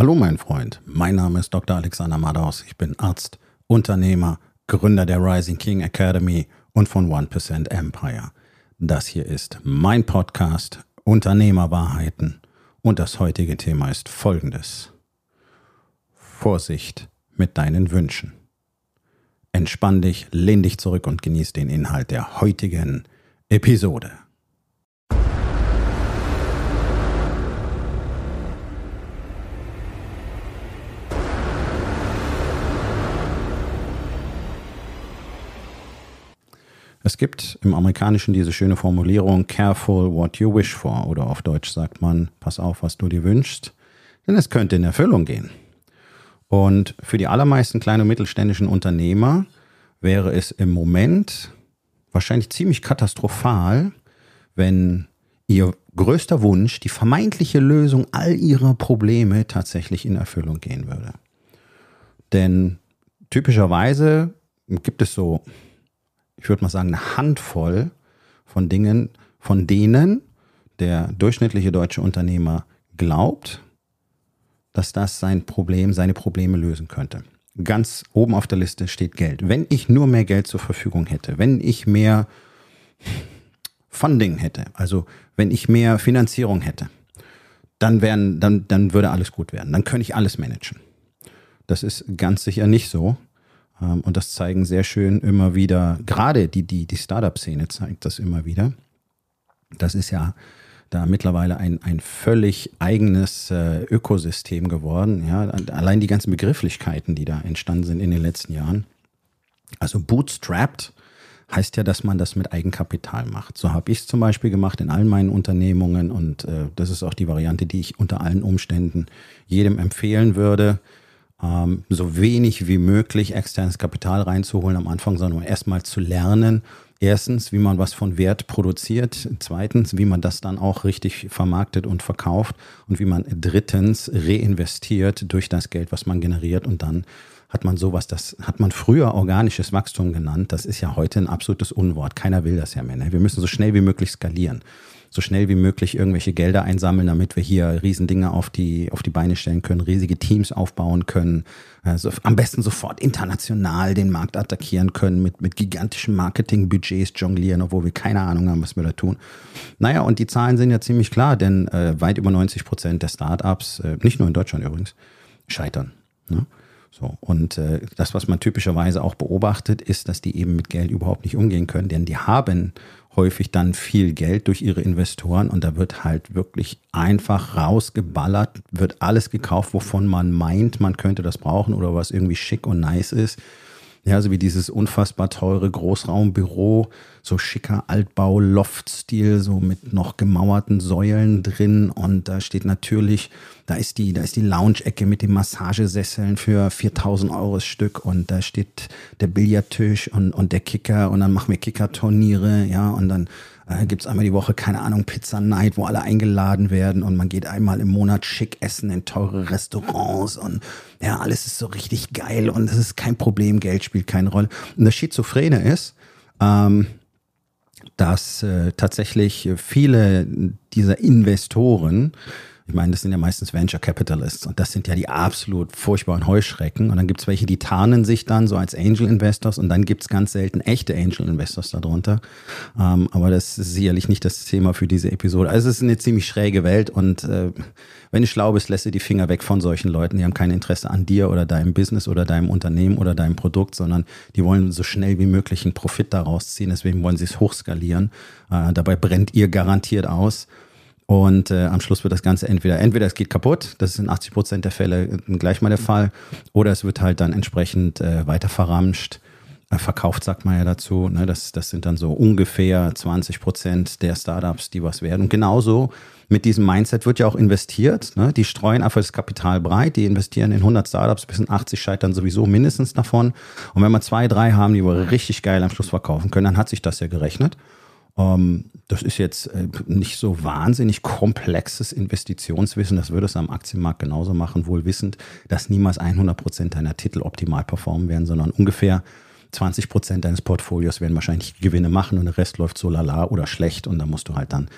Hallo mein Freund, mein Name ist Dr. Alexander Madaus. Ich bin Arzt, Unternehmer, Gründer der Rising King Academy und von 1% Empire. Das hier ist mein Podcast Unternehmerwahrheiten und das heutige Thema ist folgendes. Vorsicht mit deinen Wünschen. Entspann dich, lehn dich zurück und genieß den Inhalt der heutigen Episode. Es gibt im Amerikanischen diese schöne Formulierung, careful what you wish for, oder auf Deutsch sagt man, pass auf, was du dir wünschst, denn es könnte in Erfüllung gehen. Und für die allermeisten kleinen und mittelständischen Unternehmer wäre es im Moment wahrscheinlich ziemlich katastrophal, wenn ihr größter Wunsch, die vermeintliche Lösung all ihrer Probleme tatsächlich in Erfüllung gehen würde. Denn typischerweise gibt es so ich würde mal sagen, eine Handvoll von Dingen, von denen der durchschnittliche deutsche Unternehmer glaubt, dass das sein Problem, seine Probleme lösen könnte. Ganz oben auf der Liste steht Geld. Wenn ich nur mehr Geld zur Verfügung hätte, wenn ich mehr Funding hätte, also wenn ich mehr Finanzierung hätte, dann, wären, dann, dann würde alles gut werden. Dann könnte ich alles managen. Das ist ganz sicher nicht so. Ähm, und das zeigen sehr schön immer wieder, gerade die, die, die Startup-Szene zeigt das immer wieder. Das ist ja da mittlerweile ein, ein völlig eigenes äh, Ökosystem geworden. Ja, allein die ganzen Begrifflichkeiten, die da entstanden sind in den letzten Jahren. Also bootstrapped heißt ja, dass man das mit Eigenkapital macht. So habe ich es zum Beispiel gemacht in allen meinen Unternehmungen und äh, das ist auch die Variante, die ich unter allen Umständen jedem empfehlen würde ähm, so wenig wie möglich externes Kapital reinzuholen am Anfang, sondern erstmal zu lernen. Erstens, wie man was von Wert produziert. Zweitens, wie man das dann auch richtig vermarktet und verkauft. Und wie man drittens reinvestiert durch das Geld, was man generiert. Und dann hat man sowas, das hat man früher organisches Wachstum genannt. Das ist ja heute ein absolutes Unwort. Keiner will das ja mehr. Ne? Wir müssen so schnell wie möglich skalieren so schnell wie möglich irgendwelche Gelder einsammeln, damit wir hier Riesendinge auf die, auf die Beine stellen können, riesige Teams aufbauen können, also am besten sofort international den Markt attackieren können, mit, mit gigantischen Marketingbudgets jonglieren, obwohl wir keine Ahnung haben, was wir da tun. Naja, und die Zahlen sind ja ziemlich klar, denn äh, weit über 90 Prozent der Startups, äh, nicht nur in Deutschland übrigens, scheitern. Ne? So, und äh, das, was man typischerweise auch beobachtet, ist, dass die eben mit Geld überhaupt nicht umgehen können, denn die haben häufig dann viel Geld durch ihre Investoren und da wird halt wirklich einfach rausgeballert, wird alles gekauft, wovon man meint, man könnte das brauchen oder was irgendwie schick und nice ist. Ja, so wie dieses unfassbar teure Großraumbüro, so schicker Altbau, Loftstil, so mit noch gemauerten Säulen drin. Und da steht natürlich, da ist die, da ist die Lounge-Ecke mit den Massagesesseln für 4000 Euro das Stück. Und da steht der Billardtisch und, und der Kicker. Und dann machen wir Kickerturniere, ja. Und dann äh, gibt es einmal die Woche, keine Ahnung, Pizza Night, wo alle eingeladen werden und man geht einmal im Monat schick essen in teure Restaurants und ja, alles ist so richtig geil und es ist kein Problem, Geld spielt keine Rolle. Und das Schizophrene ist, ähm, dass äh, tatsächlich viele dieser Investoren ich meine, das sind ja meistens Venture Capitalists und das sind ja die absolut furchtbaren Heuschrecken. Und dann gibt es welche, die tarnen sich dann so als Angel Investors und dann gibt es ganz selten echte Angel Investors darunter. Ähm, aber das ist sicherlich nicht das Thema für diese Episode. Also es ist eine ziemlich schräge Welt und äh, wenn du schlau bist, lässt du die Finger weg von solchen Leuten. Die haben kein Interesse an dir oder deinem Business oder deinem Unternehmen oder deinem Produkt, sondern die wollen so schnell wie möglich einen Profit daraus ziehen. Deswegen wollen sie es hochskalieren. Äh, dabei brennt ihr garantiert aus. Und äh, am Schluss wird das Ganze entweder, entweder es geht kaputt, das ist in 80 Prozent der Fälle gleich mal der Fall, oder es wird halt dann entsprechend äh, weiter verramscht, äh, verkauft, sagt man ja dazu. Ne? Das, das sind dann so ungefähr 20 Prozent der Startups, die was werden. Und genauso mit diesem Mindset wird ja auch investiert. Ne? Die streuen einfach das Kapital breit, die investieren in 100 Startups, bis in 80 scheitern sowieso mindestens davon. Und wenn wir zwei, drei haben, die wir richtig geil am Schluss verkaufen können, dann hat sich das ja gerechnet. Ähm, das ist jetzt äh, nicht so wahnsinnig komplexes Investitionswissen. Das würde es am Aktienmarkt genauso machen, wohl wissend, dass niemals 100 Prozent deiner Titel optimal performen werden, sondern ungefähr 20 Prozent deines Portfolios werden wahrscheinlich Gewinne machen und der Rest läuft so lala oder schlecht und da musst du halt dann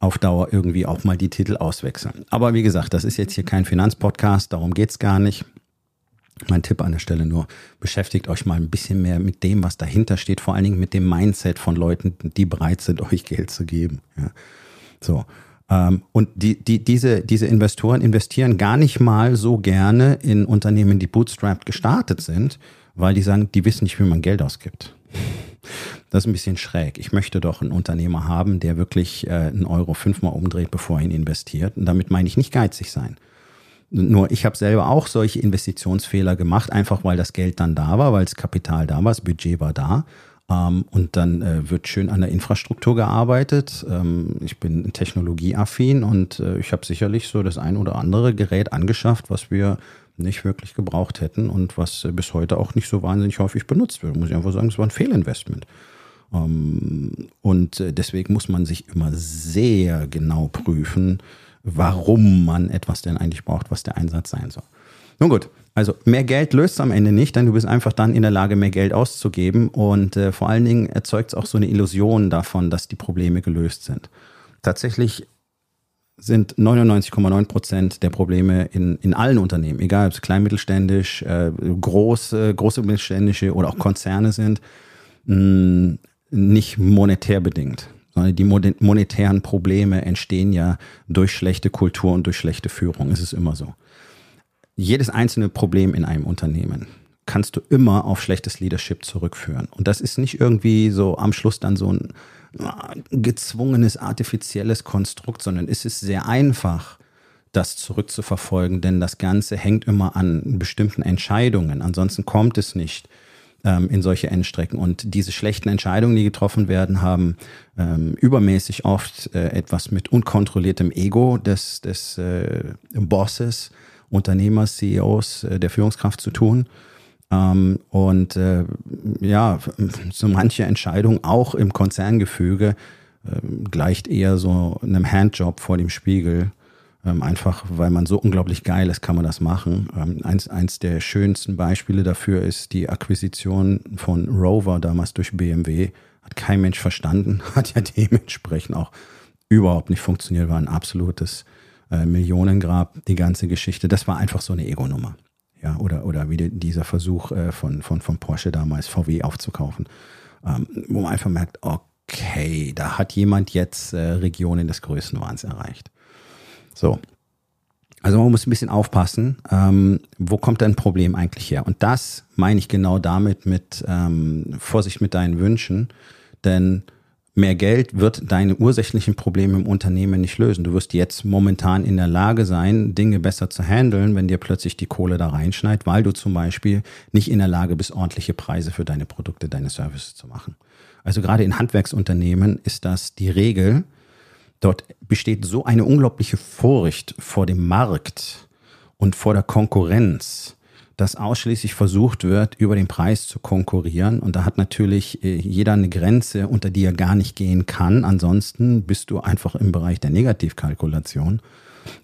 auf Dauer irgendwie auch mal die Titel auswechseln. Aber wie gesagt, das ist jetzt hier kein Finanzpodcast, darum geht's gar nicht. Mein Tipp an der Stelle nur, beschäftigt euch mal ein bisschen mehr mit dem, was dahinter steht, vor allen Dingen mit dem Mindset von Leuten, die bereit sind, euch Geld zu geben. Ja. So. Ähm, und die, die, diese, diese Investoren investieren gar nicht mal so gerne in Unternehmen, die bootstrapped gestartet sind, weil die sagen, die wissen nicht, wie man Geld ausgibt. Das ist ein bisschen schräg. Ich möchte doch einen Unternehmer haben, der wirklich äh, einen Euro fünfmal umdreht, bevor er ihn investiert. Und damit meine ich nicht geizig sein. Nur ich habe selber auch solche Investitionsfehler gemacht, einfach weil das Geld dann da war, weil das Kapital da war, das Budget war da. Ähm, und dann äh, wird schön an der Infrastruktur gearbeitet. Ähm, ich bin technologieaffin und äh, ich habe sicherlich so das ein oder andere Gerät angeschafft, was wir nicht wirklich gebraucht hätten und was äh, bis heute auch nicht so wahnsinnig häufig benutzt wird. Muss ich einfach sagen, es war ein Fehlinvestment. Ähm, und äh, deswegen muss man sich immer sehr genau prüfen, warum man etwas denn eigentlich braucht, was der Einsatz sein soll. Nun gut, also mehr Geld löst am Ende nicht, denn du bist einfach dann in der Lage, mehr Geld auszugeben und äh, vor allen Dingen erzeugt es auch so eine Illusion davon, dass die Probleme gelöst sind. Tatsächlich sind 99,9 Prozent der Probleme in, in allen Unternehmen, egal ob es kleinmittelständisch, äh, große, große mittelständische oder auch Konzerne sind, mh, nicht monetär bedingt die monetären Probleme entstehen ja durch schlechte Kultur und durch schlechte Führung. Es ist immer so. Jedes einzelne Problem in einem Unternehmen kannst du immer auf schlechtes Leadership zurückführen. Und das ist nicht irgendwie so am Schluss dann so ein gezwungenes, artifizielles Konstrukt, sondern es ist sehr einfach, das zurückzuverfolgen, denn das Ganze hängt immer an bestimmten Entscheidungen. Ansonsten kommt es nicht ähm, in solche Endstrecken. Und diese schlechten Entscheidungen, die getroffen werden, haben ähm, übermäßig oft äh, etwas mit unkontrolliertem Ego des, des äh, Bosses, Unternehmers, CEOs, äh, der Führungskraft zu tun. Ähm, und äh, ja, so manche Entscheidung auch im Konzerngefüge äh, gleicht eher so einem Handjob vor dem Spiegel ähm, einfach weil man so unglaublich geil ist, kann man das machen. Ähm, eins, eins der schönsten Beispiele dafür ist die Akquisition von Rover damals durch BMW. Hat kein Mensch verstanden, hat ja dementsprechend auch überhaupt nicht funktioniert, war ein absolutes äh, Millionengrab, die ganze Geschichte. Das war einfach so eine Ego-Nummer. Ja, oder, oder wie dieser Versuch äh, von, von, von Porsche damals VW aufzukaufen, ähm, wo man einfach merkt, okay, da hat jemand jetzt äh, Regionen des Größenwahns erreicht. So. Also man muss ein bisschen aufpassen, ähm, wo kommt dein Problem eigentlich her? Und das meine ich genau damit mit ähm, Vorsicht mit deinen Wünschen, denn mehr Geld wird deine ursächlichen Probleme im Unternehmen nicht lösen. Du wirst jetzt momentan in der Lage sein, Dinge besser zu handeln, wenn dir plötzlich die Kohle da reinschneit, weil du zum Beispiel nicht in der Lage bist, ordentliche Preise für deine Produkte, deine Services zu machen. Also gerade in Handwerksunternehmen ist das die Regel, Dort besteht so eine unglaubliche Furcht vor dem Markt und vor der Konkurrenz, dass ausschließlich versucht wird, über den Preis zu konkurrieren. Und da hat natürlich äh, jeder eine Grenze, unter die er gar nicht gehen kann. Ansonsten bist du einfach im Bereich der Negativkalkulation.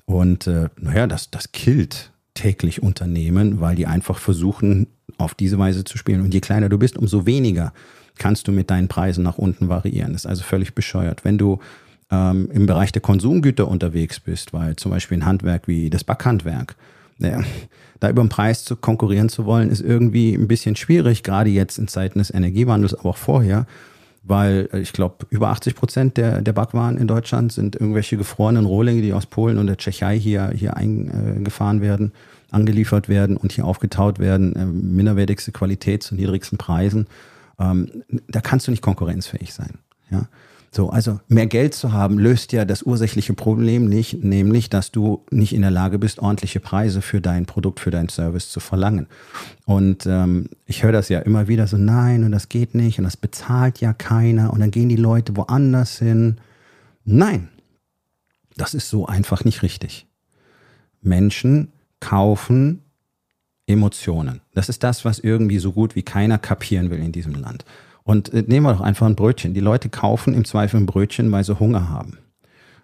Und äh, naja, das, das killt täglich Unternehmen, weil die einfach versuchen, auf diese Weise zu spielen. Und je kleiner du bist, umso weniger kannst du mit deinen Preisen nach unten variieren. Das ist also völlig bescheuert. Wenn du ähm, im Bereich der Konsumgüter unterwegs bist, weil zum Beispiel ein Handwerk wie das Backhandwerk, ja, da über den Preis zu konkurrieren zu wollen, ist irgendwie ein bisschen schwierig, gerade jetzt in Zeiten des Energiewandels, aber auch vorher, weil äh, ich glaube, über 80 Prozent der, der Backwaren in Deutschland sind irgendwelche gefrorenen Rohlinge, die aus Polen und der Tschechei hier, hier eingefahren werden, angeliefert werden und hier aufgetaut werden, äh, minderwertigste Qualität zu niedrigsten Preisen. Ähm, da kannst du nicht konkurrenzfähig sein. Ja. So, also mehr Geld zu haben, löst ja das ursächliche Problem nicht, nämlich, dass du nicht in der Lage bist, ordentliche Preise für dein Produkt, für deinen Service zu verlangen. Und ähm, ich höre das ja immer wieder so, nein, und das geht nicht, und das bezahlt ja keiner, und dann gehen die Leute woanders hin. Nein, das ist so einfach nicht richtig. Menschen kaufen Emotionen. Das ist das, was irgendwie so gut wie keiner kapieren will in diesem Land. Und äh, nehmen wir doch einfach ein Brötchen. Die Leute kaufen im Zweifel ein Brötchen, weil sie Hunger haben.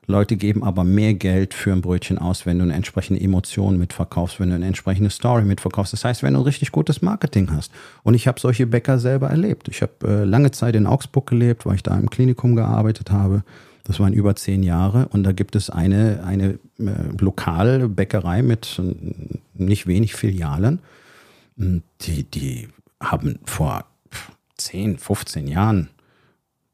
Leute geben aber mehr Geld für ein Brötchen aus, wenn du eine entsprechende Emotion mitverkaufst, wenn du eine entsprechende Story mitverkaufst. Das heißt, wenn du ein richtig gutes Marketing hast. Und ich habe solche Bäcker selber erlebt. Ich habe äh, lange Zeit in Augsburg gelebt, weil ich da im Klinikum gearbeitet habe. Das waren über zehn Jahre und da gibt es eine, eine äh, Lokalbäckerei mit äh, nicht wenig Filialen. Die, die haben vor 10, 15 Jahren,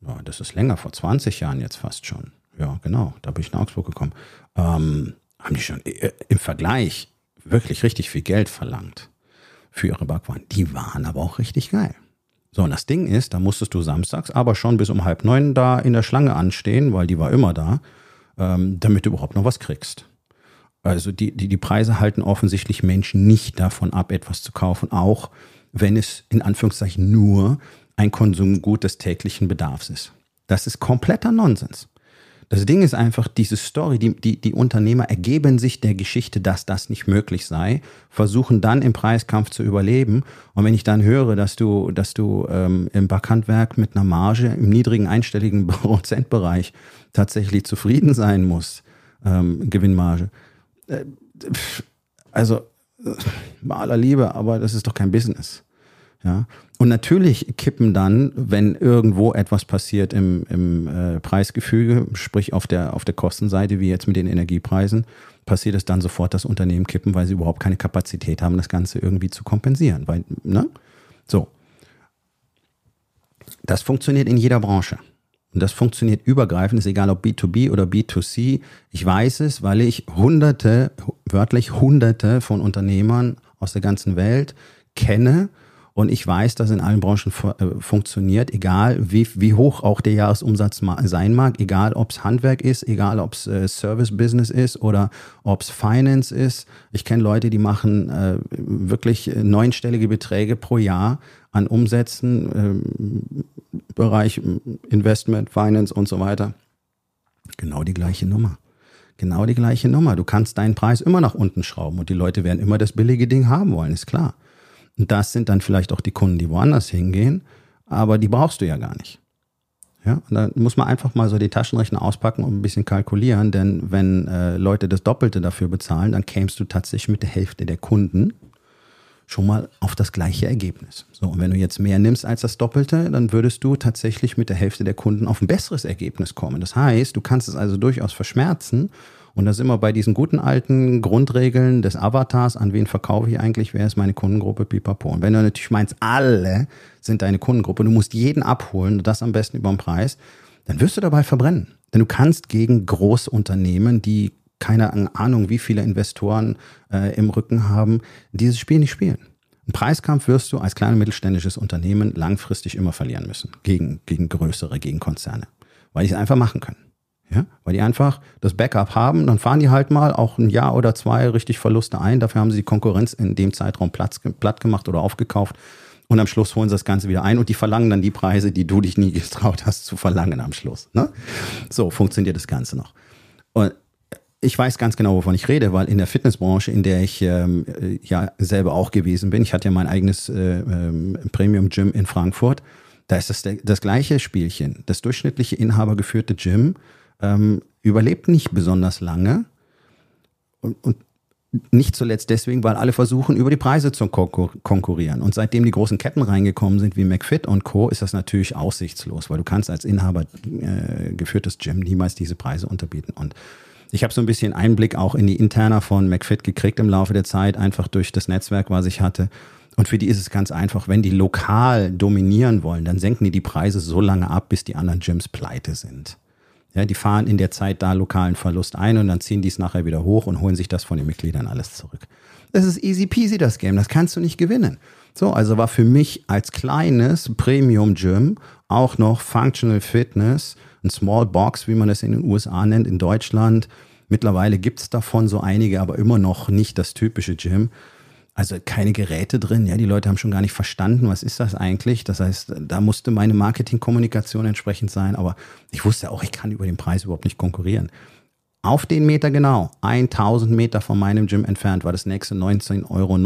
ja, das ist länger, vor 20 Jahren jetzt fast schon, ja genau, da bin ich nach Augsburg gekommen, ähm, haben die schon äh, im Vergleich wirklich richtig viel Geld verlangt für ihre Backwaren. Die waren aber auch richtig geil. So, und das Ding ist, da musstest du samstags aber schon bis um halb neun da in der Schlange anstehen, weil die war immer da, ähm, damit du überhaupt noch was kriegst. Also die, die, die Preise halten offensichtlich Menschen nicht davon ab, etwas zu kaufen, auch wenn es in Anführungszeichen nur ein Konsumgut des täglichen Bedarfs ist. Das ist kompletter Nonsens. Das Ding ist einfach, diese Story, die, die, die Unternehmer ergeben sich der Geschichte, dass das nicht möglich sei, versuchen dann im Preiskampf zu überleben. Und wenn ich dann höre, dass du, dass du ähm, im Backhandwerk mit einer Marge im niedrigen einstelligen Prozentbereich tatsächlich zufrieden sein musst, ähm, Gewinnmarge. Äh, also, äh, bei aller Liebe, aber das ist doch kein Business. Ja. Und natürlich kippen dann, wenn irgendwo etwas passiert im, im äh, Preisgefüge, sprich auf der, auf der Kostenseite, wie jetzt mit den Energiepreisen, passiert es dann sofort, dass Unternehmen kippen, weil sie überhaupt keine Kapazität haben, das Ganze irgendwie zu kompensieren. Weil, ne? So. Das funktioniert in jeder Branche. Und das funktioniert übergreifend, ist egal ob B2B oder B2C. Ich weiß es, weil ich hunderte, wörtlich hunderte von Unternehmern aus der ganzen Welt kenne, und ich weiß, dass in allen Branchen äh, funktioniert, egal wie, wie hoch auch der Jahresumsatz sein mag, egal ob es Handwerk ist, egal ob es äh, Service-Business ist oder ob es Finance ist. Ich kenne Leute, die machen äh, wirklich neunstellige Beträge pro Jahr an Umsätzen, äh, Bereich Investment, Finance und so weiter. Genau die gleiche Nummer. Genau die gleiche Nummer. Du kannst deinen Preis immer nach unten schrauben und die Leute werden immer das billige Ding haben wollen, ist klar. Das sind dann vielleicht auch die Kunden, die woanders hingehen, aber die brauchst du ja gar nicht. Ja, und da muss man einfach mal so die Taschenrechner auspacken und ein bisschen kalkulieren, denn wenn äh, Leute das Doppelte dafür bezahlen, dann kämst du tatsächlich mit der Hälfte der Kunden schon mal auf das gleiche Ergebnis. So, und wenn du jetzt mehr nimmst als das Doppelte, dann würdest du tatsächlich mit der Hälfte der Kunden auf ein besseres Ergebnis kommen. Das heißt, du kannst es also durchaus verschmerzen und da sind wir bei diesen guten alten Grundregeln des Avatars, an wen verkaufe ich eigentlich, wer ist meine Kundengruppe, pipapo. Und wenn du natürlich meinst, alle sind deine Kundengruppe, du musst jeden abholen, das am besten über den Preis, dann wirst du dabei verbrennen. Denn du kannst gegen Großunternehmen, die keine Ahnung, wie viele Investoren äh, im Rücken haben, dieses Spiel nicht spielen. Ein Preiskampf wirst du als kleines mittelständisches Unternehmen langfristig immer verlieren müssen. Gegen, gegen größere, gegen Konzerne. Weil die es einfach machen können. Ja, weil die einfach das Backup haben, dann fahren die halt mal auch ein Jahr oder zwei richtig Verluste ein. Dafür haben sie die Konkurrenz in dem Zeitraum Platz, platt gemacht oder aufgekauft. Und am Schluss holen sie das Ganze wieder ein und die verlangen dann die Preise, die du dich nie getraut hast zu verlangen am Schluss. Ne? So funktioniert das Ganze noch. Und ich weiß ganz genau, wovon ich rede, weil in der Fitnessbranche, in der ich ähm, ja selber auch gewesen bin, ich hatte ja mein eigenes äh, ähm, Premium-Gym in Frankfurt, da ist das das gleiche Spielchen. Das durchschnittliche inhabergeführte Gym ähm, überlebt nicht besonders lange. Und, und, nicht zuletzt deswegen, weil alle versuchen, über die Preise zu konkurrieren. Und seitdem die großen Ketten reingekommen sind, wie McFit und Co., ist das natürlich aussichtslos, weil du kannst als Inhaber äh, geführtes Gym niemals diese Preise unterbieten. Und ich habe so ein bisschen Einblick auch in die Interna von McFit gekriegt im Laufe der Zeit, einfach durch das Netzwerk, was ich hatte. Und für die ist es ganz einfach, wenn die lokal dominieren wollen, dann senken die die Preise so lange ab, bis die anderen Gyms pleite sind. Ja, die fahren in der Zeit da lokalen Verlust ein und dann ziehen die es nachher wieder hoch und holen sich das von den Mitgliedern alles zurück. Das ist easy peasy, das Game. Das kannst du nicht gewinnen. So, also war für mich als kleines Premium Gym auch noch Functional Fitness, ein Small Box, wie man das in den USA nennt, in Deutschland. Mittlerweile gibt es davon so einige, aber immer noch nicht das typische Gym. Also keine Geräte drin, ja, die Leute haben schon gar nicht verstanden, was ist das eigentlich. Das heißt, da musste meine Marketingkommunikation entsprechend sein, aber ich wusste auch, ich kann über den Preis überhaupt nicht konkurrieren. Auf den Meter genau, 1000 Meter von meinem Gym entfernt, war das nächste 19,90 Euro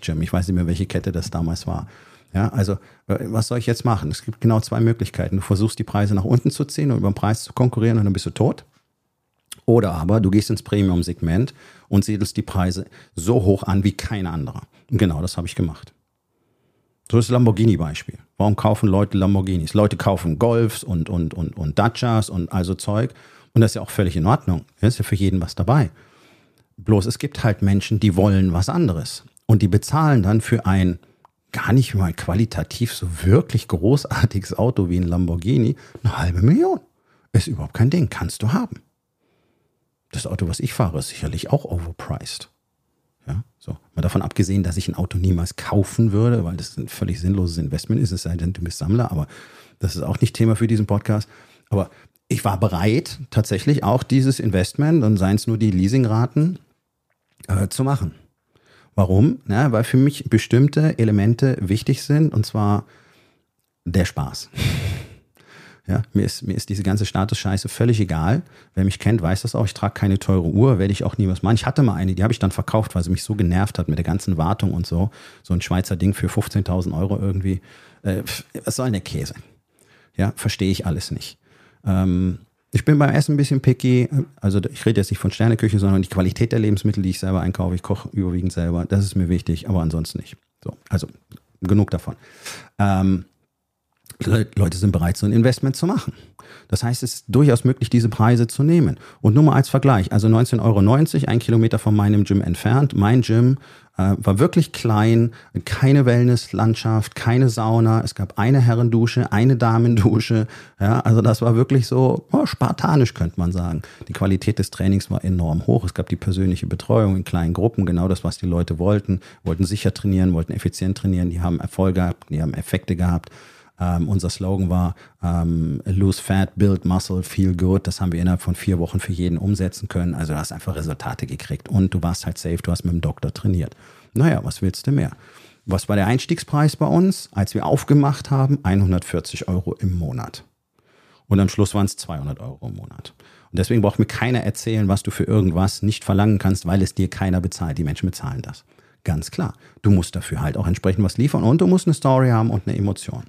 Gym. Ich weiß nicht mehr, welche Kette das damals war. Ja, also äh, was soll ich jetzt machen? Es gibt genau zwei Möglichkeiten. Du versuchst die Preise nach unten zu ziehen und über den Preis zu konkurrieren und dann bist du tot. Oder aber du gehst ins Premium-Segment und siedelst die Preise so hoch an wie kein anderer. Und genau das habe ich gemacht. So ist das Lamborghini-Beispiel. Warum kaufen Leute Lamborghinis? Leute kaufen Golfs und, und, und, und Dachas und also Zeug. Und das ist ja auch völlig in Ordnung. Da ist ja für jeden was dabei. Bloß es gibt halt Menschen, die wollen was anderes. Und die bezahlen dann für ein gar nicht mal qualitativ so wirklich großartiges Auto wie ein Lamborghini eine halbe Million. Ist überhaupt kein Ding, kannst du haben. Das Auto, was ich fahre, ist sicherlich auch overpriced. Ja, so. Mal davon abgesehen, dass ich ein Auto niemals kaufen würde, weil das ein völlig sinnloses Investment ist, es sei denn, du bist Sammler, aber das ist auch nicht Thema für diesen Podcast. Aber ich war bereit, tatsächlich auch dieses Investment und seien es nur die Leasingraten äh, zu machen. Warum? Ja, weil für mich bestimmte Elemente wichtig sind und zwar der Spaß. Ja, mir ist, mir ist diese ganze Status-Scheiße völlig egal. Wer mich kennt, weiß das auch. Ich trage keine teure Uhr, werde ich auch nie was machen. Ich hatte mal eine, die habe ich dann verkauft, weil sie mich so genervt hat mit der ganzen Wartung und so. So ein Schweizer Ding für 15.000 Euro irgendwie. Äh, was soll denn der Käse? Ja, verstehe ich alles nicht. Ähm, ich bin beim Essen ein bisschen picky. Also ich rede jetzt nicht von Sterneküche, sondern die Qualität der Lebensmittel, die ich selber einkaufe. Ich koche überwiegend selber. Das ist mir wichtig, aber ansonsten nicht. So, also genug davon. Ähm, Leute sind bereit, so ein Investment zu machen. Das heißt, es ist durchaus möglich, diese Preise zu nehmen. Und nur mal als Vergleich, also 19,90 Euro, ein Kilometer von meinem Gym entfernt. Mein Gym äh, war wirklich klein, keine Wellnesslandschaft, keine Sauna. Es gab eine Herrendusche, eine Damendusche. Ja, also das war wirklich so oh, spartanisch, könnte man sagen. Die Qualität des Trainings war enorm hoch. Es gab die persönliche Betreuung in kleinen Gruppen, genau das, was die Leute wollten. Wollten sicher trainieren, wollten effizient trainieren. Die haben Erfolge gehabt, die haben Effekte gehabt. Ähm, unser Slogan war ähm, Lose Fat, Build Muscle, Feel Good. Das haben wir innerhalb von vier Wochen für jeden umsetzen können. Also du hast einfach Resultate gekriegt und du warst halt safe, du hast mit dem Doktor trainiert. Naja, was willst du mehr? Was war der Einstiegspreis bei uns, als wir aufgemacht haben? 140 Euro im Monat. Und am Schluss waren es 200 Euro im Monat. Und deswegen braucht mir keiner erzählen, was du für irgendwas nicht verlangen kannst, weil es dir keiner bezahlt. Die Menschen bezahlen das. Ganz klar. Du musst dafür halt auch entsprechend was liefern und du musst eine Story haben und eine Emotion.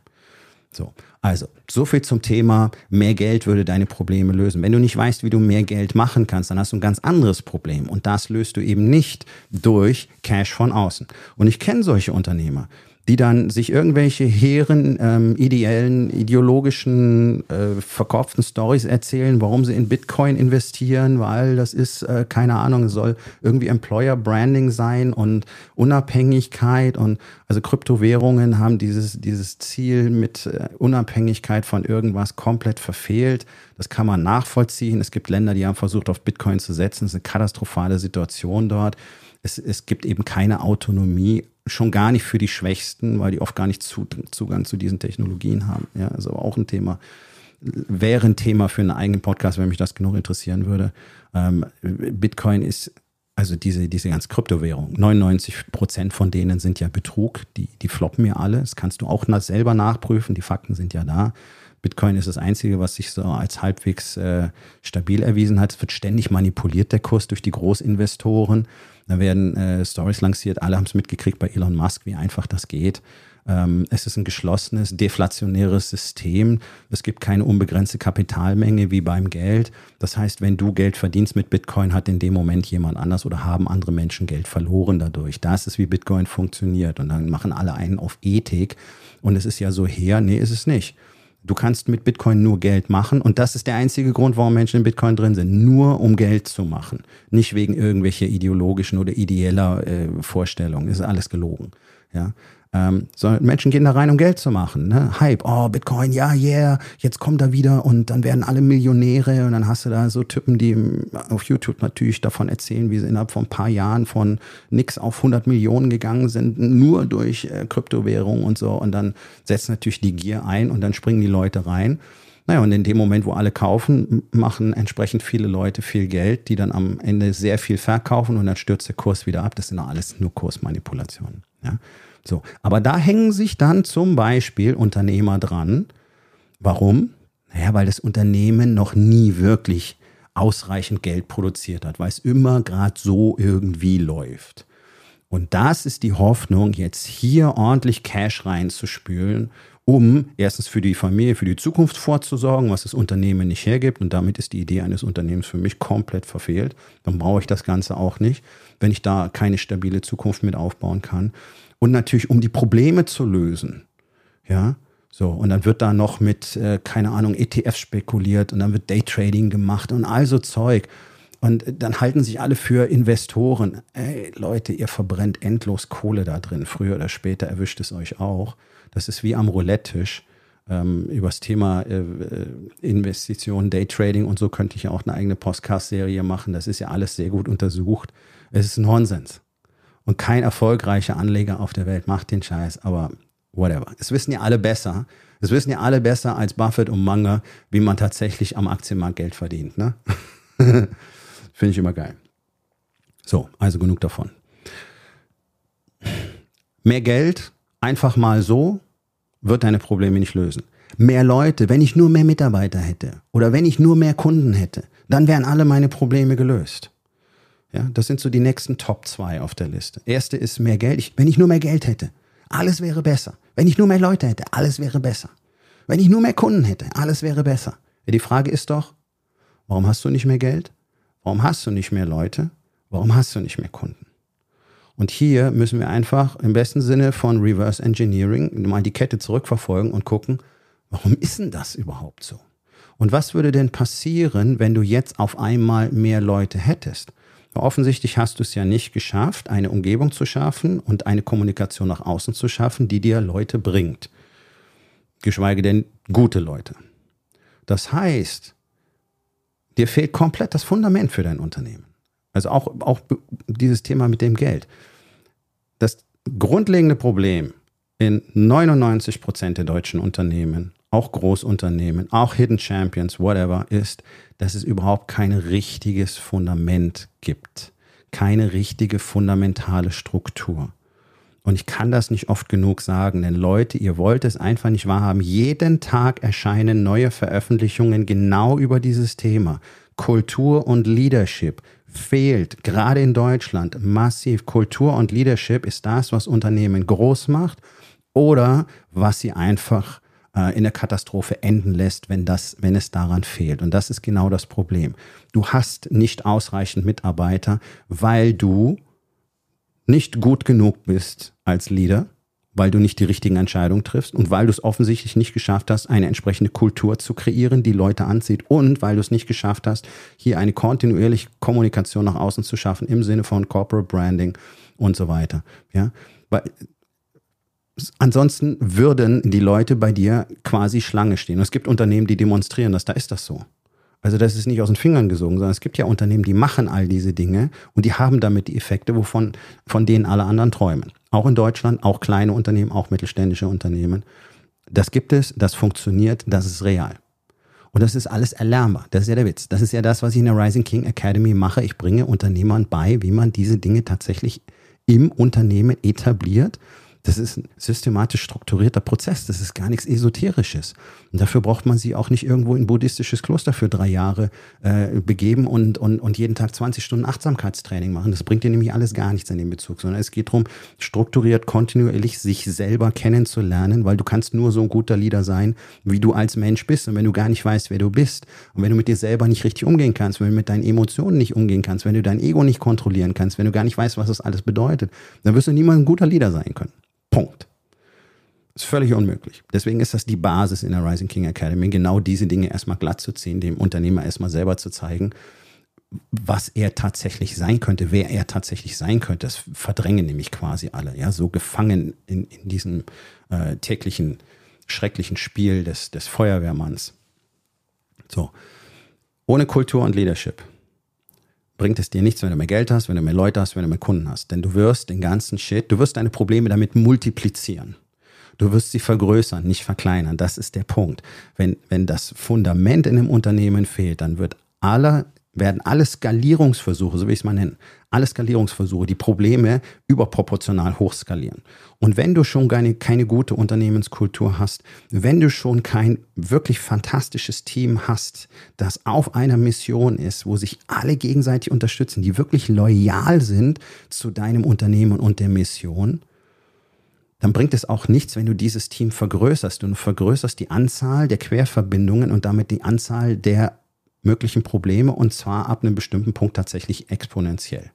So, also, so viel zum Thema, mehr Geld würde deine Probleme lösen. Wenn du nicht weißt, wie du mehr Geld machen kannst, dann hast du ein ganz anderes Problem. Und das löst du eben nicht durch Cash von außen. Und ich kenne solche Unternehmer die dann sich irgendwelche hehren, ähm, ideellen, ideologischen, äh, verkauften Stories erzählen, warum sie in Bitcoin investieren, weil das ist, äh, keine Ahnung, soll irgendwie Employer Branding sein und Unabhängigkeit und also Kryptowährungen haben dieses, dieses Ziel mit äh, Unabhängigkeit von irgendwas komplett verfehlt. Das kann man nachvollziehen. Es gibt Länder, die haben versucht, auf Bitcoin zu setzen. Es ist eine katastrophale Situation dort. Es, es gibt eben keine Autonomie schon gar nicht für die Schwächsten, weil die oft gar nicht Zugang zu diesen Technologien haben. Ja, also auch ein Thema, wäre ein Thema für einen eigenen Podcast, wenn mich das genug interessieren würde. Ähm, Bitcoin ist, also diese, diese ganze Kryptowährung, 99 Prozent von denen sind ja Betrug, die, die floppen ja alle. Das kannst du auch selber nachprüfen, die Fakten sind ja da. Bitcoin ist das Einzige, was sich so als halbwegs äh, stabil erwiesen hat. Es wird ständig manipuliert, der Kurs, durch die Großinvestoren. Da werden äh, Stories lanciert, alle haben es mitgekriegt bei Elon Musk, wie einfach das geht. Ähm, es ist ein geschlossenes, deflationäres System. Es gibt keine unbegrenzte Kapitalmenge wie beim Geld. Das heißt, wenn du Geld verdienst mit Bitcoin, hat in dem Moment jemand anders oder haben andere Menschen Geld verloren dadurch. Das ist, wie Bitcoin funktioniert. Und dann machen alle einen auf Ethik. Und es ist ja so her, nee, ist es nicht. Du kannst mit Bitcoin nur Geld machen und das ist der einzige Grund, warum Menschen in Bitcoin drin sind. Nur um Geld zu machen. Nicht wegen irgendwelcher ideologischen oder ideeller äh, Vorstellungen. ist alles gelogen. Ja. Ähm, sondern Menschen gehen da rein, um Geld zu machen. Ne? Hype, oh, Bitcoin, ja, yeah, jetzt kommt er wieder und dann werden alle Millionäre und dann hast du da so Typen, die auf YouTube natürlich davon erzählen, wie sie innerhalb von ein paar Jahren von nix auf 100 Millionen gegangen sind, nur durch äh, Kryptowährung und so und dann setzt natürlich die Gier ein und dann springen die Leute rein. Naja, und in dem Moment, wo alle kaufen, machen entsprechend viele Leute viel Geld, die dann am Ende sehr viel verkaufen und dann stürzt der Kurs wieder ab. Das sind alles nur Kursmanipulationen. Ja. So, aber da hängen sich dann zum Beispiel Unternehmer dran. Warum? Naja, weil das Unternehmen noch nie wirklich ausreichend Geld produziert hat, weil es immer gerade so irgendwie läuft. Und das ist die Hoffnung, jetzt hier ordentlich Cash reinzuspülen, um erstens für die Familie, für die Zukunft vorzusorgen, was das Unternehmen nicht hergibt. Und damit ist die Idee eines Unternehmens für mich komplett verfehlt. Dann brauche ich das Ganze auch nicht, wenn ich da keine stabile Zukunft mit aufbauen kann und natürlich um die Probleme zu lösen. Ja, So, und dann wird da noch mit, äh, keine Ahnung, ETF spekuliert und dann wird Daytrading gemacht und all so Zeug. Und dann halten sich alle für Investoren. Ey, Leute, ihr verbrennt endlos Kohle da drin. Früher oder später erwischt es euch auch. Das ist wie am Roulette-Tisch. Ähm, über das Thema äh, äh Investitionen, Daytrading und so könnte ich ja auch eine eigene Podcast-Serie machen. Das ist ja alles sehr gut untersucht. Es ist Nonsens. Und kein erfolgreicher Anleger auf der Welt macht den Scheiß, aber whatever. Es wissen ja alle besser. Es wissen ja alle besser als Buffett und Munger, wie man tatsächlich am Aktienmarkt Geld verdient. Ne? Finde ich immer geil. So, also genug davon. Mehr Geld, einfach mal so, wird deine Probleme nicht lösen. Mehr Leute, wenn ich nur mehr Mitarbeiter hätte oder wenn ich nur mehr Kunden hätte, dann wären alle meine Probleme gelöst. Ja, das sind so die nächsten Top 2 auf der Liste. Erste ist mehr Geld. Ich, wenn ich nur mehr Geld hätte, alles wäre besser. Wenn ich nur mehr Leute hätte, alles wäre besser. Wenn ich nur mehr Kunden hätte, alles wäre besser. Ja, die Frage ist doch, warum hast du nicht mehr Geld? Warum hast du nicht mehr Leute? Warum hast du nicht mehr Kunden? Und hier müssen wir einfach im besten Sinne von Reverse Engineering mal die Kette zurückverfolgen und gucken, warum ist denn das überhaupt so? Und was würde denn passieren, wenn du jetzt auf einmal mehr Leute hättest? Offensichtlich hast du es ja nicht geschafft, eine Umgebung zu schaffen und eine Kommunikation nach außen zu schaffen, die dir Leute bringt. Geschweige denn gute Leute. Das heißt, Dir fehlt komplett das Fundament für dein Unternehmen. Also auch, auch dieses Thema mit dem Geld. Das grundlegende Problem in 99 Prozent der deutschen Unternehmen, auch Großunternehmen, auch Hidden Champions, whatever, ist, dass es überhaupt kein richtiges Fundament gibt. Keine richtige fundamentale Struktur. Und ich kann das nicht oft genug sagen, denn Leute, ihr wollt es einfach nicht wahrhaben. Jeden Tag erscheinen neue Veröffentlichungen genau über dieses Thema. Kultur und Leadership fehlt, gerade in Deutschland, massiv. Kultur und Leadership ist das, was Unternehmen groß macht oder was sie einfach äh, in der Katastrophe enden lässt, wenn, das, wenn es daran fehlt. Und das ist genau das Problem. Du hast nicht ausreichend Mitarbeiter, weil du nicht gut genug bist als Leader, weil du nicht die richtigen Entscheidungen triffst und weil du es offensichtlich nicht geschafft hast, eine entsprechende Kultur zu kreieren, die Leute anzieht und weil du es nicht geschafft hast, hier eine kontinuierliche Kommunikation nach außen zu schaffen im Sinne von Corporate Branding und so weiter. Ja, weil ansonsten würden die Leute bei dir quasi Schlange stehen. Es gibt Unternehmen, die demonstrieren das, da ist das so. Also das ist nicht aus den Fingern gesogen, sondern es gibt ja Unternehmen, die machen all diese Dinge und die haben damit die Effekte, wovon von denen alle anderen träumen. Auch in Deutschland, auch kleine Unternehmen, auch mittelständische Unternehmen. Das gibt es, das funktioniert, das ist real. Und das ist alles erlernbar. Das ist ja der Witz. Das ist ja das, was ich in der Rising King Academy mache. Ich bringe Unternehmern bei, wie man diese Dinge tatsächlich im Unternehmen etabliert das ist ein systematisch strukturierter Prozess. Das ist gar nichts Esoterisches. Und dafür braucht man sie auch nicht irgendwo in buddhistisches Kloster für drei Jahre äh, begeben und, und, und jeden Tag 20 Stunden Achtsamkeitstraining machen. Das bringt dir nämlich alles gar nichts in dem Bezug, sondern es geht darum, strukturiert, kontinuierlich sich selber kennenzulernen, weil du kannst nur so ein guter Leader sein, wie du als Mensch bist. Und wenn du gar nicht weißt, wer du bist und wenn du mit dir selber nicht richtig umgehen kannst, wenn du mit deinen Emotionen nicht umgehen kannst, wenn du dein Ego nicht kontrollieren kannst, wenn du gar nicht weißt, was das alles bedeutet, dann wirst du niemals ein guter Leader sein können. Punkt. Ist völlig unmöglich. Deswegen ist das die Basis in der Rising King Academy, genau diese Dinge erstmal glatt zu ziehen, dem Unternehmer erstmal selber zu zeigen, was er tatsächlich sein könnte, wer er tatsächlich sein könnte. Das verdrängen nämlich quasi alle, ja, so gefangen in, in diesem äh, täglichen, schrecklichen Spiel des, des Feuerwehrmanns. So. Ohne Kultur und Leadership bringt es dir nichts, wenn du mehr Geld hast, wenn du mehr Leute hast, wenn du mehr Kunden hast. Denn du wirst den ganzen Shit, du wirst deine Probleme damit multiplizieren. Du wirst sie vergrößern, nicht verkleinern. Das ist der Punkt. Wenn, wenn das Fundament in einem Unternehmen fehlt, dann wird aller werden alle Skalierungsversuche, so wie ich es mal nennen, alle Skalierungsversuche, die Probleme überproportional hochskalieren. Und wenn du schon keine, keine gute Unternehmenskultur hast, wenn du schon kein wirklich fantastisches Team hast, das auf einer Mission ist, wo sich alle gegenseitig unterstützen, die wirklich loyal sind zu deinem Unternehmen und der Mission, dann bringt es auch nichts, wenn du dieses Team vergrößerst. Du vergrößerst die Anzahl der Querverbindungen und damit die Anzahl der möglichen Probleme und zwar ab einem bestimmten Punkt tatsächlich exponentiell.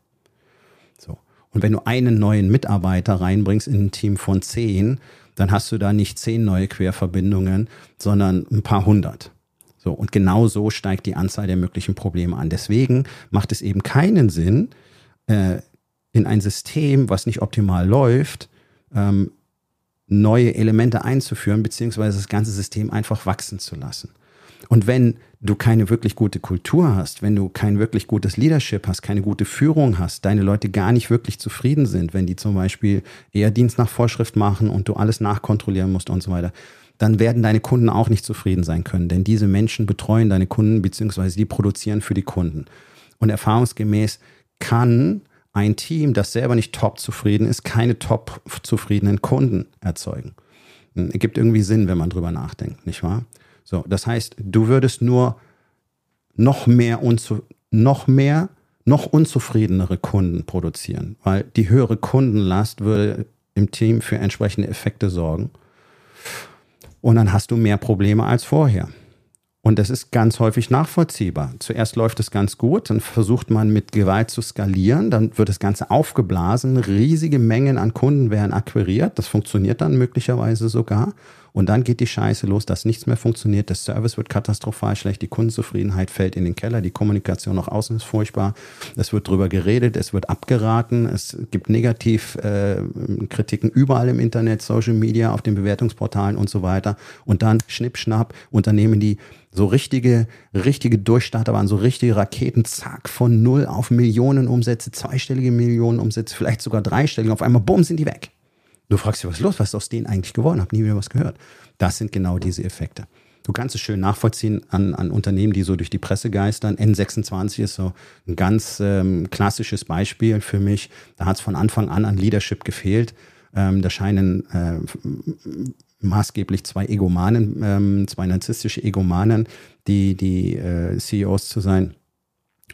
So. Und wenn du einen neuen Mitarbeiter reinbringst in ein Team von zehn, dann hast du da nicht zehn neue Querverbindungen, sondern ein paar hundert. So, und genau so steigt die Anzahl der möglichen Probleme an. Deswegen macht es eben keinen Sinn, äh, in ein System, was nicht optimal läuft, ähm, neue Elemente einzuführen, beziehungsweise das ganze System einfach wachsen zu lassen. Und wenn du keine wirklich gute Kultur hast, wenn du kein wirklich gutes Leadership hast, keine gute Führung hast, deine Leute gar nicht wirklich zufrieden sind, wenn die zum Beispiel eher Dienst nach Vorschrift machen und du alles nachkontrollieren musst und so weiter, dann werden deine Kunden auch nicht zufrieden sein können, denn diese Menschen betreuen deine Kunden beziehungsweise die produzieren für die Kunden. Und erfahrungsgemäß kann ein Team, das selber nicht top zufrieden ist, keine top zufriedenen Kunden erzeugen. Hm, Ergibt irgendwie Sinn, wenn man drüber nachdenkt, nicht wahr? So, das heißt, du würdest nur noch mehr, unzu noch mehr, noch unzufriedenere Kunden produzieren, weil die höhere Kundenlast würde im Team für entsprechende Effekte sorgen. Und dann hast du mehr Probleme als vorher. Und das ist ganz häufig nachvollziehbar. Zuerst läuft es ganz gut, dann versucht man mit Gewalt zu skalieren, dann wird das Ganze aufgeblasen, riesige Mengen an Kunden werden akquiriert, das funktioniert dann möglicherweise sogar. Und dann geht die Scheiße los, dass nichts mehr funktioniert, der Service wird katastrophal schlecht, die Kundenzufriedenheit fällt in den Keller, die Kommunikation nach außen ist furchtbar, es wird drüber geredet, es wird abgeraten, es gibt Negativkritiken äh, überall im Internet, Social Media, auf den Bewertungsportalen und so weiter. Und dann schnipp, schnapp, Unternehmen, die so richtige, richtige Durchstarter waren, so richtige Raketen, zack, von null auf Millionen Umsätze, zweistellige Millionen Umsätze, vielleicht sogar dreistellige, auf einmal, bumm, sind die weg. Du fragst dich, was ist los? Was ist aus denen eigentlich geworden? Hab nie wieder was gehört. Das sind genau diese Effekte. Du kannst es schön nachvollziehen an, an Unternehmen, die so durch die Presse geistern. N26 ist so ein ganz ähm, klassisches Beispiel für mich. Da hat es von Anfang an an Leadership gefehlt. Ähm, da scheinen äh, maßgeblich zwei Egomanen, ähm, zwei narzisstische Egomanen, die, die äh, CEOs zu sein.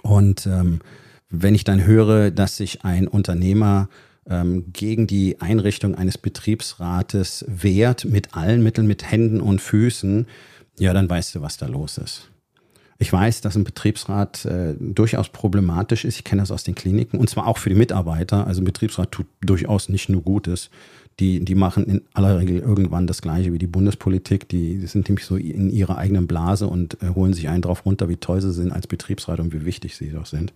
Und ähm, wenn ich dann höre, dass sich ein Unternehmer ähm, gegen die Einrichtung eines Betriebsrates wehrt, mit allen Mitteln, mit Händen und Füßen, ja, dann weißt du, was da los ist. Ich weiß, dass ein Betriebsrat äh, durchaus problematisch ist. Ich kenne das aus den Kliniken und zwar auch für die Mitarbeiter. Also ein Betriebsrat tut durchaus nicht nur Gutes. Die, die machen in aller Regel irgendwann das Gleiche wie die Bundespolitik. Die, die sind nämlich so in ihrer eigenen Blase und äh, holen sich einen drauf runter, wie toll sie sind als Betriebsrat und wie wichtig sie doch sind.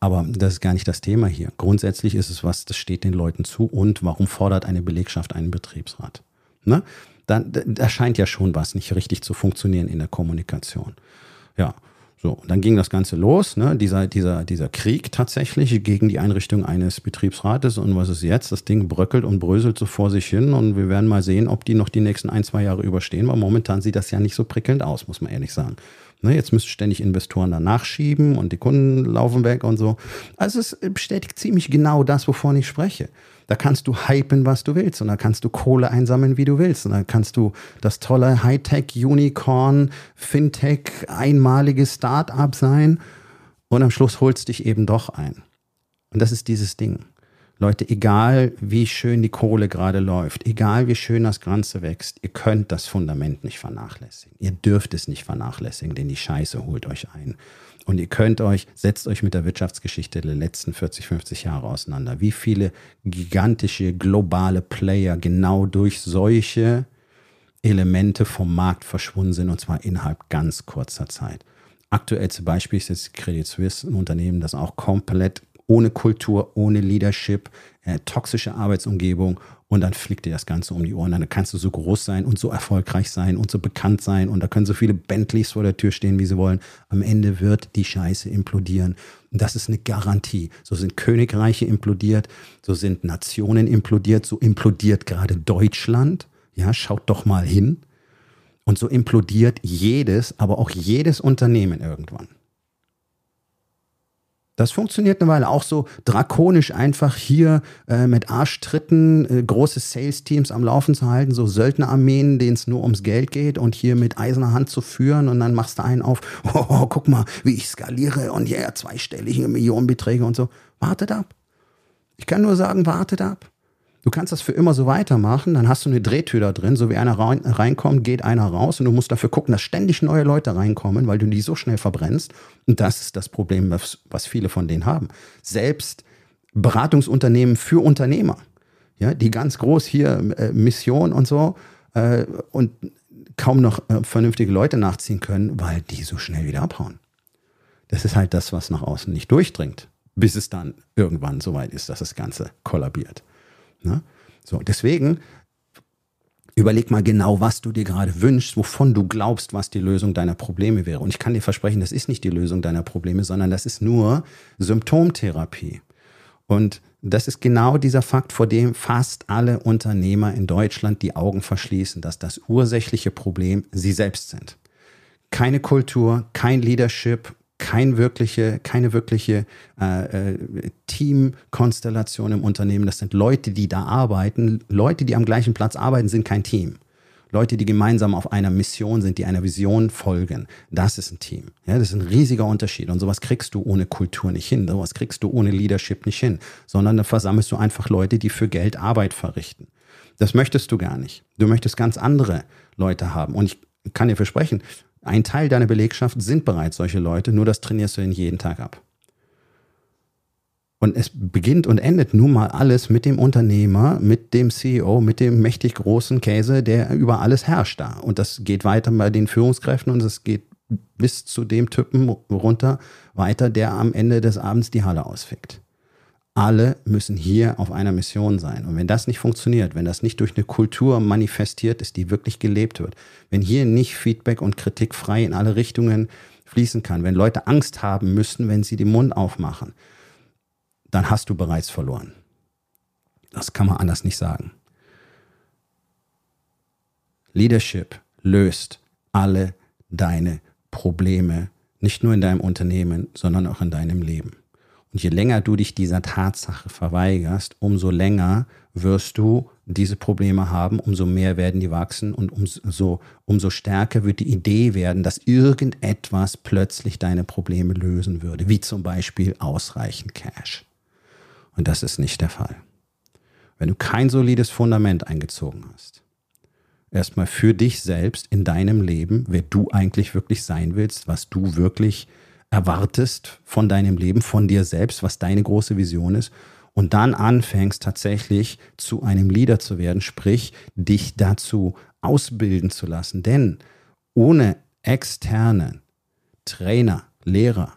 Aber das ist gar nicht das Thema hier. Grundsätzlich ist es was, das steht den Leuten zu. Und warum fordert eine Belegschaft einen Betriebsrat? Ne? Da, da scheint ja schon was nicht richtig zu funktionieren in der Kommunikation. Ja, so, dann ging das Ganze los, ne? dieser, dieser, dieser Krieg tatsächlich gegen die Einrichtung eines Betriebsrates. Und was ist jetzt? Das Ding bröckelt und bröselt so vor sich hin und wir werden mal sehen, ob die noch die nächsten ein, zwei Jahre überstehen, weil momentan sieht das ja nicht so prickelnd aus, muss man ehrlich sagen. Ne, jetzt müssen ständig Investoren danach schieben und die Kunden laufen weg und so. Also es bestätigt ziemlich genau das, wovon ich spreche. Da kannst du hypen, was du willst. Und da kannst du Kohle einsammeln, wie du willst. Und da kannst du das tolle Hightech, Unicorn, Fintech, einmalige Start-up sein. Und am Schluss holst dich eben doch ein. Und das ist dieses Ding. Leute, egal wie schön die Kohle gerade läuft, egal wie schön das Ganze wächst, ihr könnt das Fundament nicht vernachlässigen. Ihr dürft es nicht vernachlässigen, denn die Scheiße holt euch ein. Und ihr könnt euch, setzt euch mit der Wirtschaftsgeschichte der letzten 40, 50 Jahre auseinander. Wie viele gigantische globale Player genau durch solche Elemente vom Markt verschwunden sind und zwar innerhalb ganz kurzer Zeit. Aktuell zum Beispiel ist jetzt Credit Suisse ein Unternehmen, das auch komplett ohne Kultur, ohne Leadership, äh, toxische Arbeitsumgebung und dann fliegt dir das Ganze um die Ohren. Dann kannst du so groß sein und so erfolgreich sein und so bekannt sein und da können so viele Bentleys vor der Tür stehen, wie sie wollen. Am Ende wird die Scheiße implodieren. Und das ist eine Garantie. So sind Königreiche implodiert, so sind Nationen implodiert, so implodiert gerade Deutschland. Ja, schaut doch mal hin. Und so implodiert jedes, aber auch jedes Unternehmen irgendwann. Das funktioniert eine Weile auch so drakonisch einfach hier äh, mit Arschtritten äh, große Sales-Teams am Laufen zu halten, so Söldnerarmeen, denen es nur ums Geld geht und hier mit eiserner Hand zu führen und dann machst du einen auf, oh, oh, guck mal, wie ich skaliere und ja, yeah, zweistellige Millionenbeträge und so. Wartet ab. Ich kann nur sagen, wartet ab. Du kannst das für immer so weitermachen, dann hast du eine Drehtür da drin, so wie einer rein, reinkommt, geht einer raus und du musst dafür gucken, dass ständig neue Leute reinkommen, weil du die so schnell verbrennst. Und das ist das Problem, was, was viele von denen haben. Selbst Beratungsunternehmen für Unternehmer, ja, die ganz groß hier äh, Mission und so äh, und kaum noch äh, vernünftige Leute nachziehen können, weil die so schnell wieder abhauen. Das ist halt das, was nach außen nicht durchdringt, bis es dann irgendwann soweit ist, dass das Ganze kollabiert. Ne? So, deswegen überleg mal genau, was du dir gerade wünschst, wovon du glaubst, was die Lösung deiner Probleme wäre. Und ich kann dir versprechen, das ist nicht die Lösung deiner Probleme, sondern das ist nur Symptomtherapie. Und das ist genau dieser Fakt, vor dem fast alle Unternehmer in Deutschland die Augen verschließen, dass das ursächliche Problem sie selbst sind. Keine Kultur, kein Leadership, kein wirkliche, keine wirkliche äh, äh, Teamkonstellation im Unternehmen. Das sind Leute, die da arbeiten. Leute, die am gleichen Platz arbeiten, sind kein Team. Leute, die gemeinsam auf einer Mission sind, die einer Vision folgen. Das ist ein Team. Ja, das ist ein riesiger Unterschied. Und sowas kriegst du ohne Kultur nicht hin. Sowas kriegst du ohne Leadership nicht hin. Sondern da versammelst du einfach Leute, die für Geld Arbeit verrichten. Das möchtest du gar nicht. Du möchtest ganz andere Leute haben. Und ich kann dir versprechen, ein Teil deiner Belegschaft sind bereits solche Leute, nur das trainierst du ihnen jeden Tag ab. Und es beginnt und endet nun mal alles mit dem Unternehmer, mit dem CEO, mit dem mächtig großen Käse, der über alles herrscht da. Und das geht weiter bei den Führungskräften und es geht bis zu dem Typen runter weiter, der am Ende des Abends die Halle ausfickt alle müssen hier auf einer Mission sein. Und wenn das nicht funktioniert, wenn das nicht durch eine Kultur manifestiert ist, die wirklich gelebt wird, wenn hier nicht Feedback und Kritik frei in alle Richtungen fließen kann, wenn Leute Angst haben müssen, wenn sie den Mund aufmachen, dann hast du bereits verloren. Das kann man anders nicht sagen. Leadership löst alle deine Probleme, nicht nur in deinem Unternehmen, sondern auch in deinem Leben. Und je länger du dich dieser Tatsache verweigerst, umso länger wirst du diese Probleme haben, umso mehr werden die wachsen und umso, umso stärker wird die Idee werden, dass irgendetwas plötzlich deine Probleme lösen würde, wie zum Beispiel ausreichend Cash. Und das ist nicht der Fall. Wenn du kein solides Fundament eingezogen hast, erstmal für dich selbst in deinem Leben, wer du eigentlich wirklich sein willst, was du wirklich erwartest von deinem Leben, von dir selbst, was deine große Vision ist und dann anfängst tatsächlich zu einem Leader zu werden, sprich dich dazu ausbilden zu lassen. Denn ohne externen Trainer, Lehrer,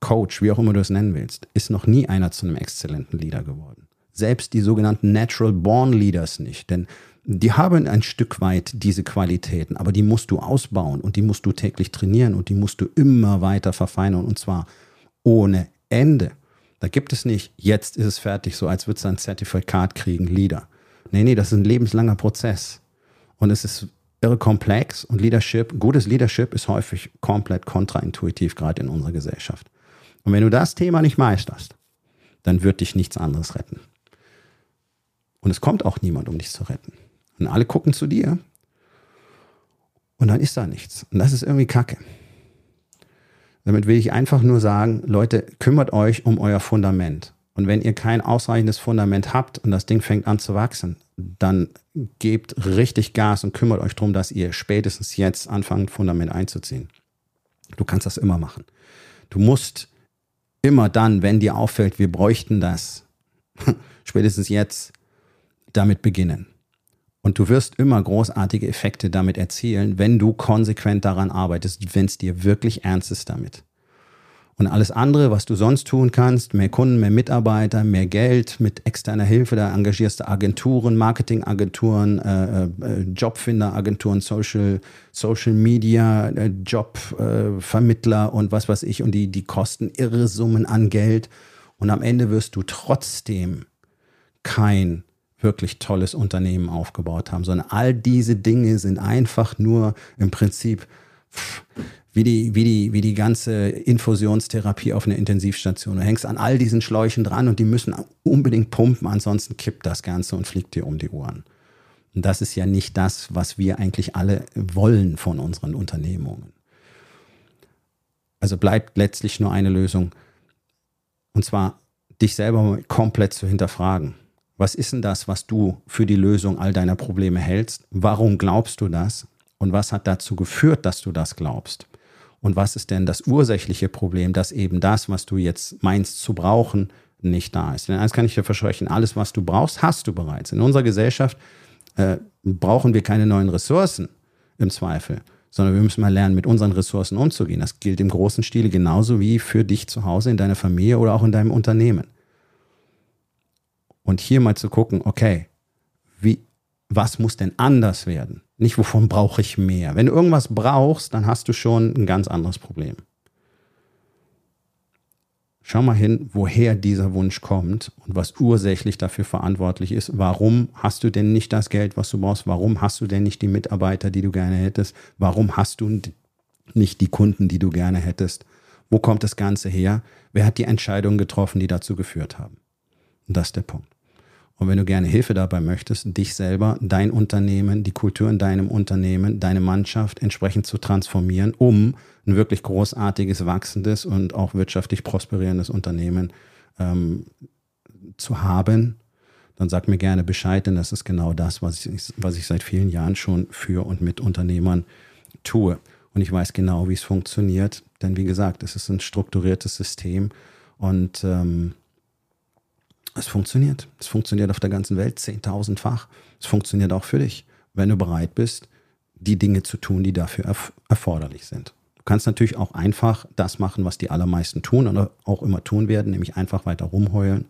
Coach, wie auch immer du es nennen willst, ist noch nie einer zu einem exzellenten Leader geworden. Selbst die sogenannten Natural Born Leaders nicht. Denn die haben ein Stück weit diese Qualitäten, aber die musst du ausbauen und die musst du täglich trainieren und die musst du immer weiter verfeinern und zwar ohne Ende. Da gibt es nicht, jetzt ist es fertig, so als würdest du ein Zertifikat kriegen, Leader. Nee, nee, das ist ein lebenslanger Prozess. Und es ist irre komplex und Leadership, gutes Leadership ist häufig komplett kontraintuitiv, gerade in unserer Gesellschaft. Und wenn du das Thema nicht meisterst, dann wird dich nichts anderes retten. Und es kommt auch niemand, um dich zu retten. Und alle gucken zu dir. Und dann ist da nichts. Und das ist irgendwie Kacke. Damit will ich einfach nur sagen, Leute, kümmert euch um euer Fundament. Und wenn ihr kein ausreichendes Fundament habt und das Ding fängt an zu wachsen, dann gebt richtig Gas und kümmert euch darum, dass ihr spätestens jetzt anfangt, Fundament einzuziehen. Du kannst das immer machen. Du musst immer dann, wenn dir auffällt, wir bräuchten das, spätestens jetzt damit beginnen. Und du wirst immer großartige Effekte damit erzielen, wenn du konsequent daran arbeitest, wenn es dir wirklich ernst ist damit. Und alles andere, was du sonst tun kannst, mehr Kunden, mehr Mitarbeiter, mehr Geld mit externer Hilfe, da engagierst du Agenturen, Marketingagenturen, äh, äh, Jobfinderagenturen, Social, Social Media, äh, Jobvermittler äh, und was weiß ich. Und die, die kosten irre Summen an Geld. Und am Ende wirst du trotzdem kein wirklich tolles Unternehmen aufgebaut haben, sondern all diese Dinge sind einfach nur im Prinzip wie die, wie die, wie die ganze Infusionstherapie auf einer Intensivstation. Du hängst an all diesen Schläuchen dran und die müssen unbedingt pumpen, ansonsten kippt das Ganze und fliegt dir um die Ohren. Und das ist ja nicht das, was wir eigentlich alle wollen von unseren Unternehmungen. Also bleibt letztlich nur eine Lösung. Und zwar dich selber komplett zu hinterfragen. Was ist denn das, was du für die Lösung all deiner Probleme hältst? Warum glaubst du das? Und was hat dazu geführt, dass du das glaubst? Und was ist denn das ursächliche Problem, dass eben das, was du jetzt meinst zu brauchen, nicht da ist. Denn eins kann ich dir versprechen, alles, was du brauchst, hast du bereits. In unserer Gesellschaft äh, brauchen wir keine neuen Ressourcen im Zweifel, sondern wir müssen mal lernen, mit unseren Ressourcen umzugehen. Das gilt im großen Stile genauso wie für dich zu Hause, in deiner Familie oder auch in deinem Unternehmen. Und hier mal zu gucken, okay, wie, was muss denn anders werden? Nicht, wovon brauche ich mehr? Wenn du irgendwas brauchst, dann hast du schon ein ganz anderes Problem. Schau mal hin, woher dieser Wunsch kommt und was ursächlich dafür verantwortlich ist. Warum hast du denn nicht das Geld, was du brauchst? Warum hast du denn nicht die Mitarbeiter, die du gerne hättest? Warum hast du nicht die Kunden, die du gerne hättest? Wo kommt das Ganze her? Wer hat die Entscheidungen getroffen, die dazu geführt haben? Und das ist der Punkt. Und wenn du gerne Hilfe dabei möchtest, dich selber, dein Unternehmen, die Kultur in deinem Unternehmen, deine Mannschaft entsprechend zu transformieren, um ein wirklich großartiges, wachsendes und auch wirtschaftlich prosperierendes Unternehmen ähm, zu haben, dann sag mir gerne Bescheid, denn das ist genau das, was ich, was ich seit vielen Jahren schon für und mit Unternehmern tue. Und ich weiß genau, wie es funktioniert, denn wie gesagt, es ist ein strukturiertes System und ähm, es funktioniert. Es funktioniert auf der ganzen Welt zehntausendfach. Es funktioniert auch für dich, wenn du bereit bist, die Dinge zu tun, die dafür erf erforderlich sind. Du kannst natürlich auch einfach das machen, was die allermeisten tun oder auch immer tun werden, nämlich einfach weiter rumheulen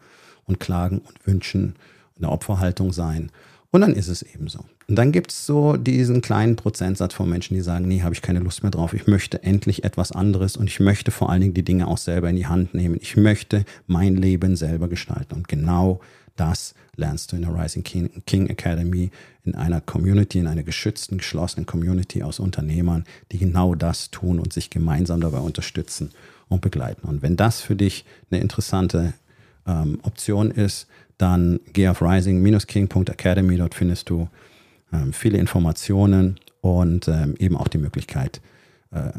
und klagen und wünschen, in der Opferhaltung sein und dann ist es eben so. Und dann gibt es so diesen kleinen Prozentsatz von Menschen, die sagen, nee, habe ich keine Lust mehr drauf. Ich möchte endlich etwas anderes und ich möchte vor allen Dingen die Dinge auch selber in die Hand nehmen. Ich möchte mein Leben selber gestalten. Und genau das lernst du in der Rising King, King Academy, in einer Community, in einer geschützten, geschlossenen Community aus Unternehmern, die genau das tun und sich gemeinsam dabei unterstützen und begleiten. Und wenn das für dich eine interessante ähm, Option ist, dann geh auf rising-king.academy, dort findest du viele Informationen und ähm, eben auch die Möglichkeit, äh,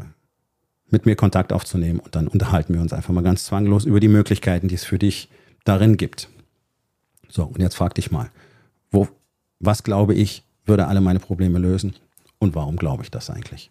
mit mir Kontakt aufzunehmen und dann unterhalten wir uns einfach mal ganz zwanglos über die Möglichkeiten, die es für dich darin gibt. So, und jetzt frag dich mal, wo, was glaube ich, würde alle meine Probleme lösen und warum glaube ich das eigentlich?